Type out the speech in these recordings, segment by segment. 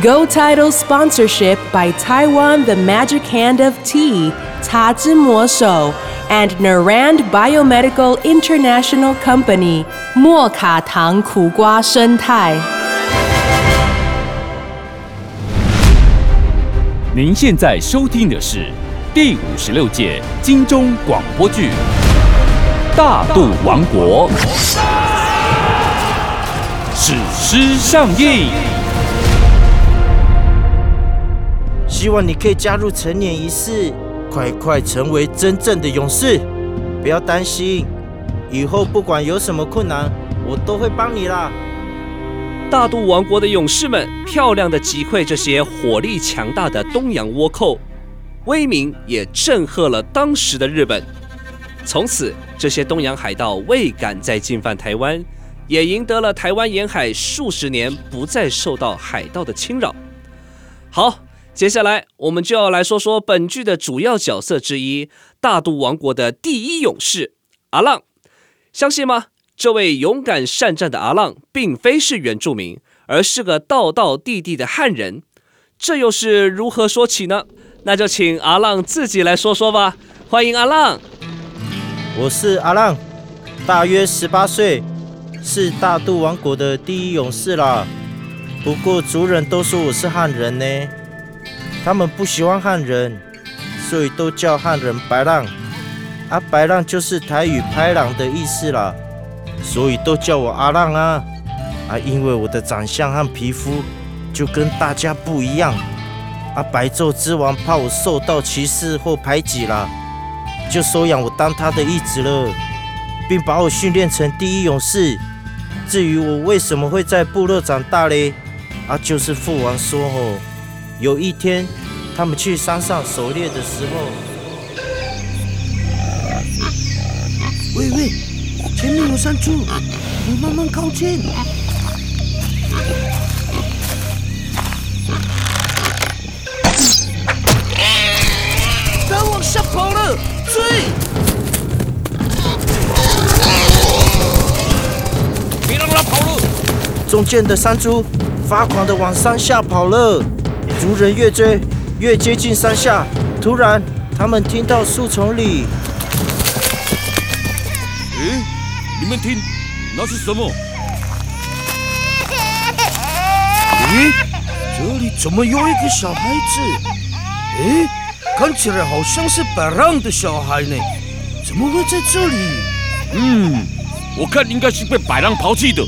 Go Title sponsorship by Taiwan The Magic Hand of Tea, Ta Zhi Mo Shou, and Narand Biomedical International Company, 莫卡糖苦瓜生态。您现在收听的是第五十六届金钟广播剧《大肚王国》，史诗上映。希望你可以加入成年仪式，快快成为真正的勇士。不要担心，以后不管有什么困难，我都会帮你啦。大肚王国的勇士们漂亮的击溃这些火力强大的东洋倭寇，威名也震撼了当时的日本。从此，这些东洋海盗未敢再进犯台湾，也赢得了台湾沿海数十年不再受到海盗的侵扰。好，接下来我们就要来说说本剧的主要角色之一——大肚王国的第一勇士阿浪。相信吗？这位勇敢善战的阿浪，并非是原住民，而是个道道地地的汉人。这又是如何说起呢？那就请阿浪自己来说说吧。欢迎阿浪。我是阿浪，大约十八岁，是大肚王国的第一勇士啦。不过族人都说我是汉人呢，他们不喜欢汉人，所以都叫汉人白浪。啊，白浪就是台语“拍浪”的意思啦，所以都叫我阿浪啊。啊，因为我的长相和皮肤就跟大家不一样。啊，白昼之王怕我受到歧视或排挤啦。就收养我当他的义子了，并把我训练成第一勇士。至于我为什么会在部落长大嘞？啊，就是父王说哦，有一天他们去山上狩猎的时候，喂喂，前面有山猪，你慢慢靠近。它往下跑了，追！别让他跑了！中间的山猪发狂的往山下跑了，族人越追越接近山下。突然，他们听到树丛里诶，你们听，那是什么？咦，这里怎么有一个小孩子？诶，看起来好像是白浪的小孩呢，怎么会在这里？嗯，我看应该是被百浪抛弃的，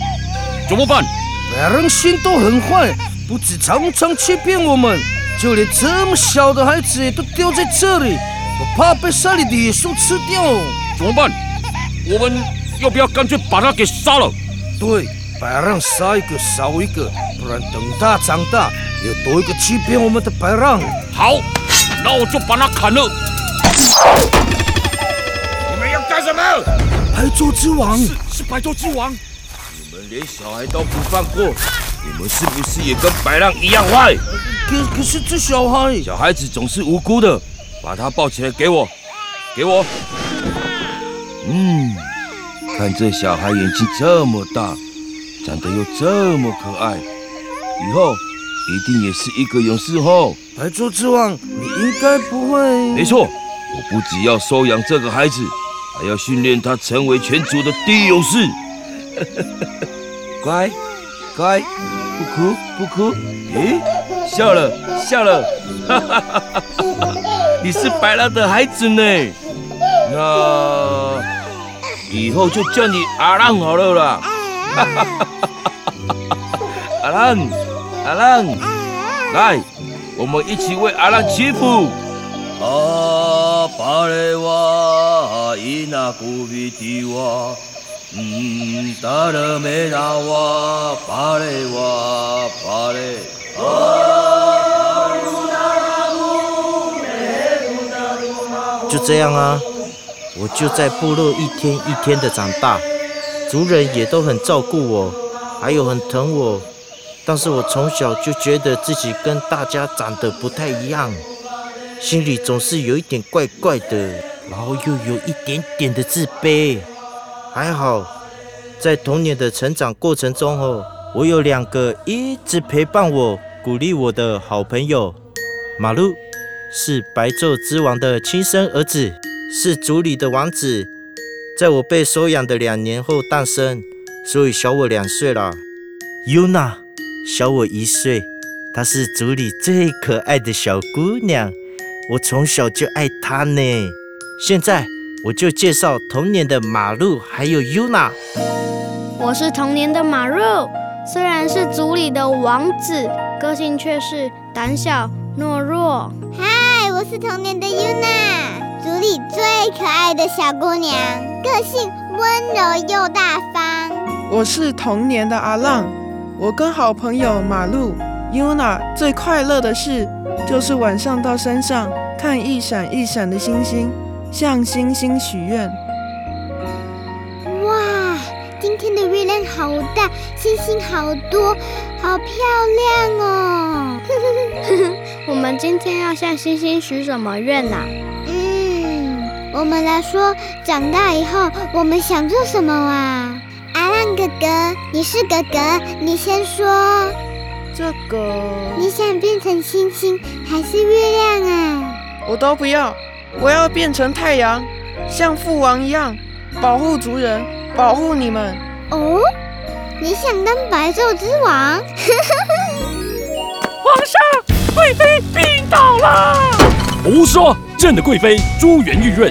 怎么办？白浪心都很坏，不止常常欺骗我们，就连这么小的孩子也都丢在这里，我怕被山里的野兽吃掉。怎么办？我们要不要干脆把他给杀了？对，白浪杀一个少一个，不然等他长大，又多一个欺骗我们的白浪。好，那我就把他砍了。你们要干什么？白昼之王，是是白昼之王。你们连小孩都不放过，你们是不是也跟白浪一样坏？可可是这小孩，小孩子总是无辜的，把他抱起来给我，给我。嗯，看这小孩眼睛这么大，长得又这么可爱，以后一定也是一个勇士后。白昼之王，你应该不会。没错，我不只要收养这个孩子，还要训练他成为全族的第一勇士。乖，乖，不哭不哭。诶，笑了笑了，哈哈哈哈哈！你是白浪的孩子呢，那以后就叫你阿浪好了啦。哈哈哈哈哈！阿浪，阿浪，来，我们一起为阿浪祈福。啊，巴雷瓦伊那古比蒂瓦，嗯，达勒梅拉瓦巴雷瓦巴雷。啊，巴鲁那古就这样啊，我就在部落一天一天的长大，族人也都很照顾我，还有很疼我。但是我从小就觉得自己跟大家长得不太一样，心里总是有一点怪怪的，然后又有一点点的自卑。还好，在童年的成长过程中哦，我有两个一直陪伴我、鼓励我的好朋友。马路是白昼之王的亲生儿子，是族里的王子，在我被收养的两年后诞生，所以小我两岁了。尤娜。小我一岁，她是族里最可爱的小姑娘，我从小就爱她呢。现在我就介绍童年的马路还有 Yuna。我是童年的马路，虽然是族里的王子，个性却是胆小懦弱。嗨，我是童年的 Yuna，族里最可爱的小姑娘，个性温柔又大方。我是童年的阿浪。我跟好朋友马路 Yuna 最快乐的事，就是晚上到山上看一闪一闪的星星，向星星许愿。哇，今天的月亮好大，星星好多，好漂亮哦！我们今天要向星星许什么愿呢？嗯，我们来说，长大以后我们想做什么啊？阿浪哥哥，你是哥哥，你先说。这个，你想变成星星还是月亮啊？我都不要，我要变成太阳，像父王一样保护族人，保护你们。哦，你想当白昼之王？皇上，贵妃病倒了。胡说！朕的贵妃珠圆玉润，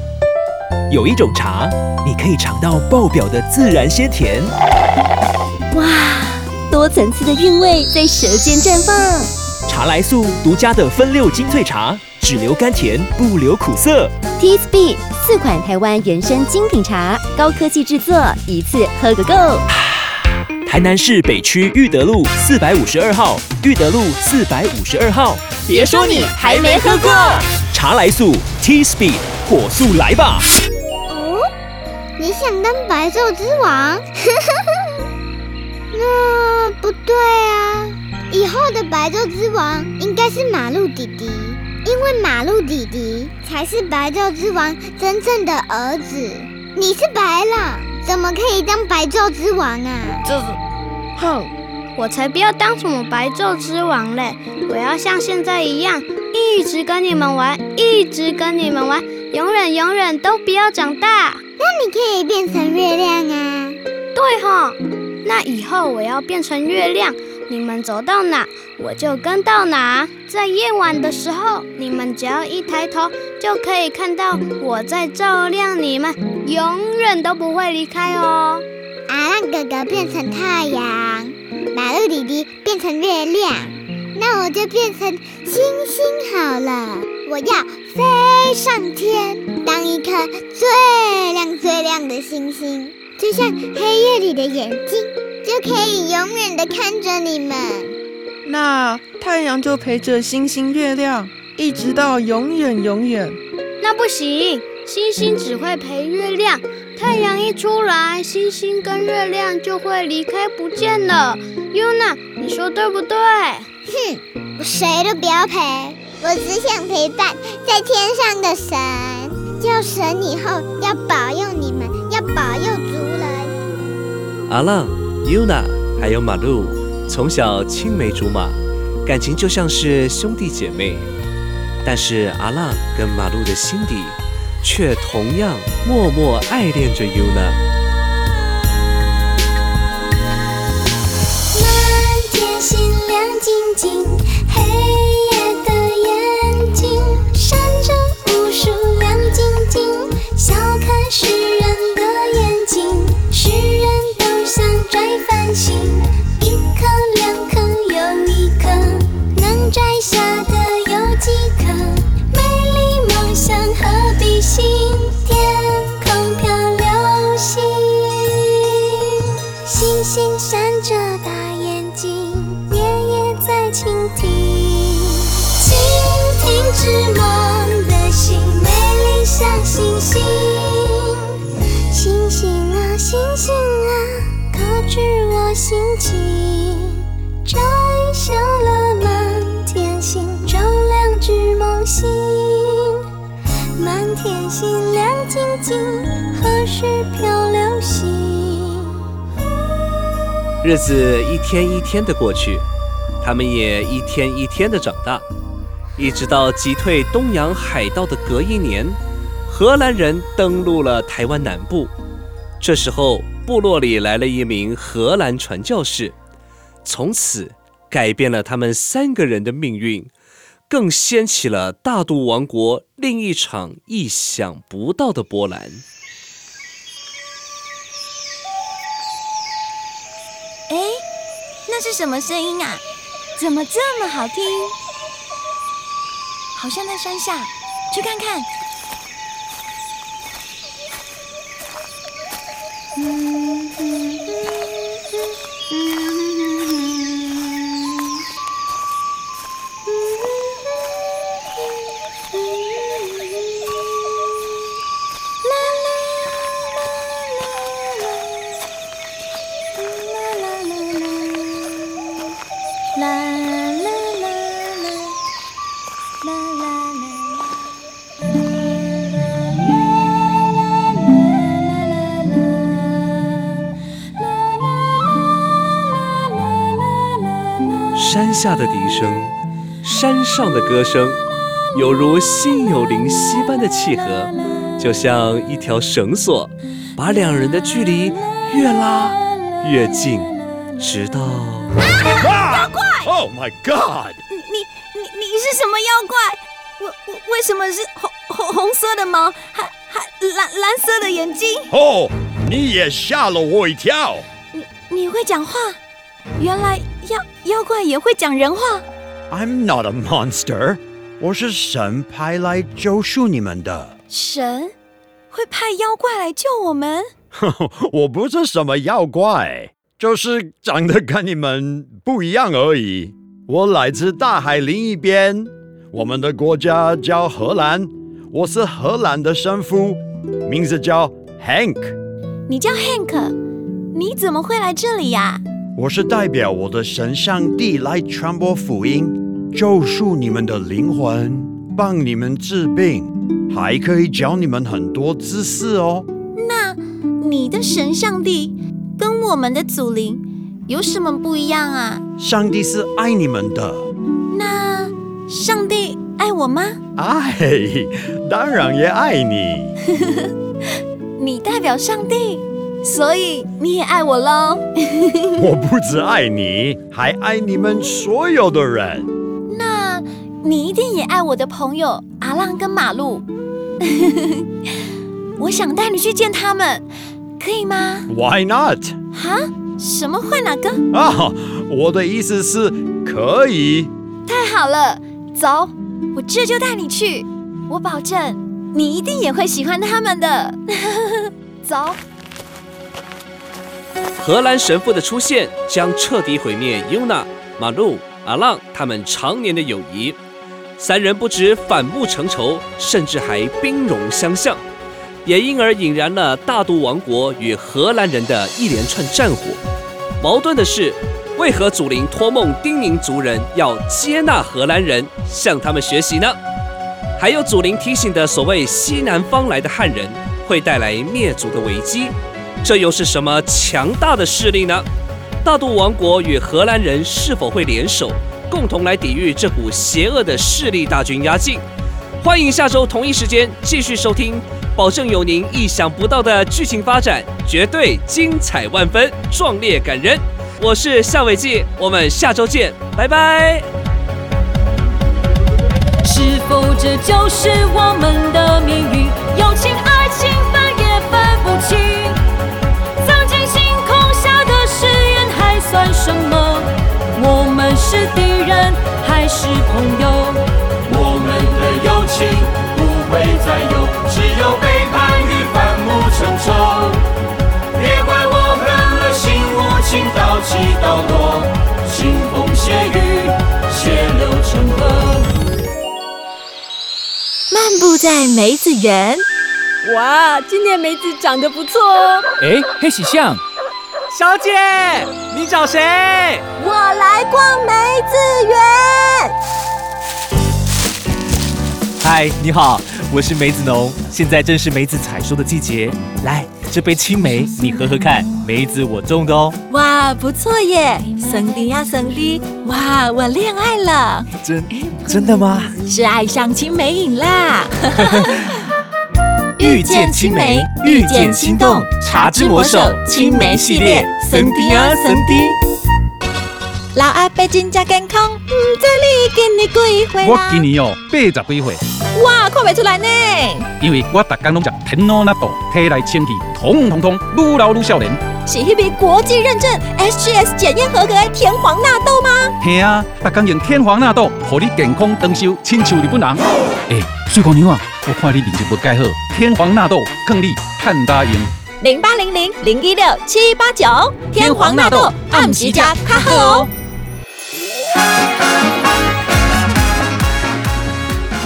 有一种茶，你可以尝到爆表的自然鲜甜。哇，多层次的韵味在舌尖绽放。茶来素独家的分六精粹茶，只留甘甜，不留苦涩。T S B 四款台湾原生精品茶，高科技制作，一次喝个够。台南市北区裕德路四百五十二号，裕德路四百五十二号。别说你还没喝过茶来素 T S B。火速来吧！你想当白昼之王？那不对啊！以后的白昼之王应该是马路弟弟，因为马路弟弟才是白昼之王真正的儿子。你是白狼，怎么可以当白昼之王啊？这，哼，我才不要当什么白昼之王嘞！我要像现在一样，一直跟你们玩，一直跟你们玩。永远永远都不要长大。那你可以变成月亮啊！对哈，那以后我要变成月亮，你们走到哪我就跟到哪。在夜晚的时候，你们只要一抬头就可以看到我在照亮你们，永远都不会离开哦。啊，让哥哥变成太阳，马路弟弟变成月亮，那我就变成星星好了。我要飞上天，当一颗最亮最亮的星星，就像黑夜里的眼睛，就可以永远的看着你们。那太阳就陪着星星、月亮，一直到永远永远。那不行，星星只会陪月亮，太阳一出来，星星跟月亮就会离开不见了。优娜，你说对不对？哼，我谁都不要陪。我只想陪伴在天上的神，叫神以后要保佑你们，要保佑族人。阿浪、Yuna 还有马路从小青梅竹马，感情就像是兄弟姐妹。但是阿浪跟马路的心底，却同样默默爱恋着 Yuna。织梦的心，美丽像星星。星星啊，星星啊，可知我心情？摘下了满天星，照亮织梦星。满天星亮晶晶，何时飘流星？日子一天一天的过去，他们也一天一天的长大，一直到击退东洋海盗的隔一年，荷兰人登陆了台湾南部。这时候，部落里来了一名荷兰传教士，从此改变了他们三个人的命运，更掀起了大肚王国另一场意想不到的波澜。哎，那是什么声音啊？怎么这么好听？好像在山下，去看看。山下的笛声，山上的歌声，有如心有灵犀般的契合，就像一条绳索，把两人的距离越拉越近，直到啊妖怪！Oh my God！你你你你是什么妖怪？为为为什么是红红红色的毛，还还蓝蓝色的眼睛？哦，你也吓了我一跳。你你会讲话？原来妖妖怪也会讲人话。I'm not a monster，我是神派来救赎你们的。神会派妖怪来救我们？我不是什么妖怪，就是长得跟你们不一样而已。我来自大海另一边，我们的国家叫荷兰，我是荷兰的神父，名字叫 Hank。你叫 Hank，你怎么会来这里呀？我是代表我的神上帝来传播福音，救赎你们的灵魂，帮你们治病，还可以教你们很多知识哦。那你的神上帝跟我们的祖灵有什么不一样啊？上帝是爱你们的，那上帝爱我吗？爱，当然也爱你。你代表上帝，所以你也爱我喽。我不只爱你，还爱你们所有的人。那你一定也爱我的朋友阿浪跟马路。我想带你去见他们，可以吗？Why not？哈？什么会哪个？啊，我的意思是可以。太好了，走，我这就带你去。我保证，你一定也会喜欢他们的。走。荷兰神父的出现将彻底毁灭 Yuna、马路、阿浪他们常年的友谊。三人不止反目成仇，甚至还兵戎相向，也因而引燃了大都王国与荷兰人的一连串战火。矛盾的是，为何祖灵托梦叮咛族人要接纳荷兰人，向他们学习呢？还有祖灵提醒的所谓西南方来的汉人，会带来灭族的危机。这又是什么强大的势力呢？大肚王国与荷兰人是否会联手，共同来抵御这股邪恶的势力大军压境？欢迎下周同一时间继续收听，保证有您意想不到的剧情发展，绝对精彩万分，壮烈感人。我是夏伟记，我们下周见，拜拜。是否这就是我们的命运？有情、爱是敌人还是朋友？我们的友情不会再有，只有背叛与反目成仇。别怪我狠了心，无情到起到落，腥风血雨，血流成河。漫步在梅子园，哇，今年梅子长得不错哦。哎，黑喜象，小姐，你找谁？我来逛梅子园。嗨，你好，我是梅子农，现在正是梅子采收的季节。来，这杯青梅你喝喝看，梅子我种的哦。哇，不错耶，森迪呀森迪，哇，我恋爱了。真真的吗？是爱上青梅瘾啦。遇见青梅，遇见心动，茶之魔手青梅系列，森迪啊森迪。老阿伯真正健康，唔知你今年几岁我今年哦八十几岁，哇，看不出来呢。因为我逐天拢食天罗纳豆，体内清气通通通，愈老愈少年。是迄笔国际认证 SGS 检验合格的天皇纳豆吗？嘿啊，逐天用天皇纳豆，互你健康长寿，亲像日本人。诶，水姑娘啊，我看你面色不改好，天皇纳豆更你看大用。零八零零零一六七八九，天皇纳豆暗时加卡好哦。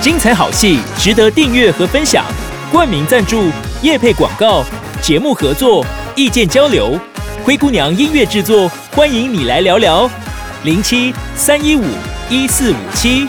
精彩好戏值得订阅和分享，冠名赞助、业配广告、节目合作、意见交流，灰姑娘音乐制作，欢迎你来聊聊，零七三一五一四五七。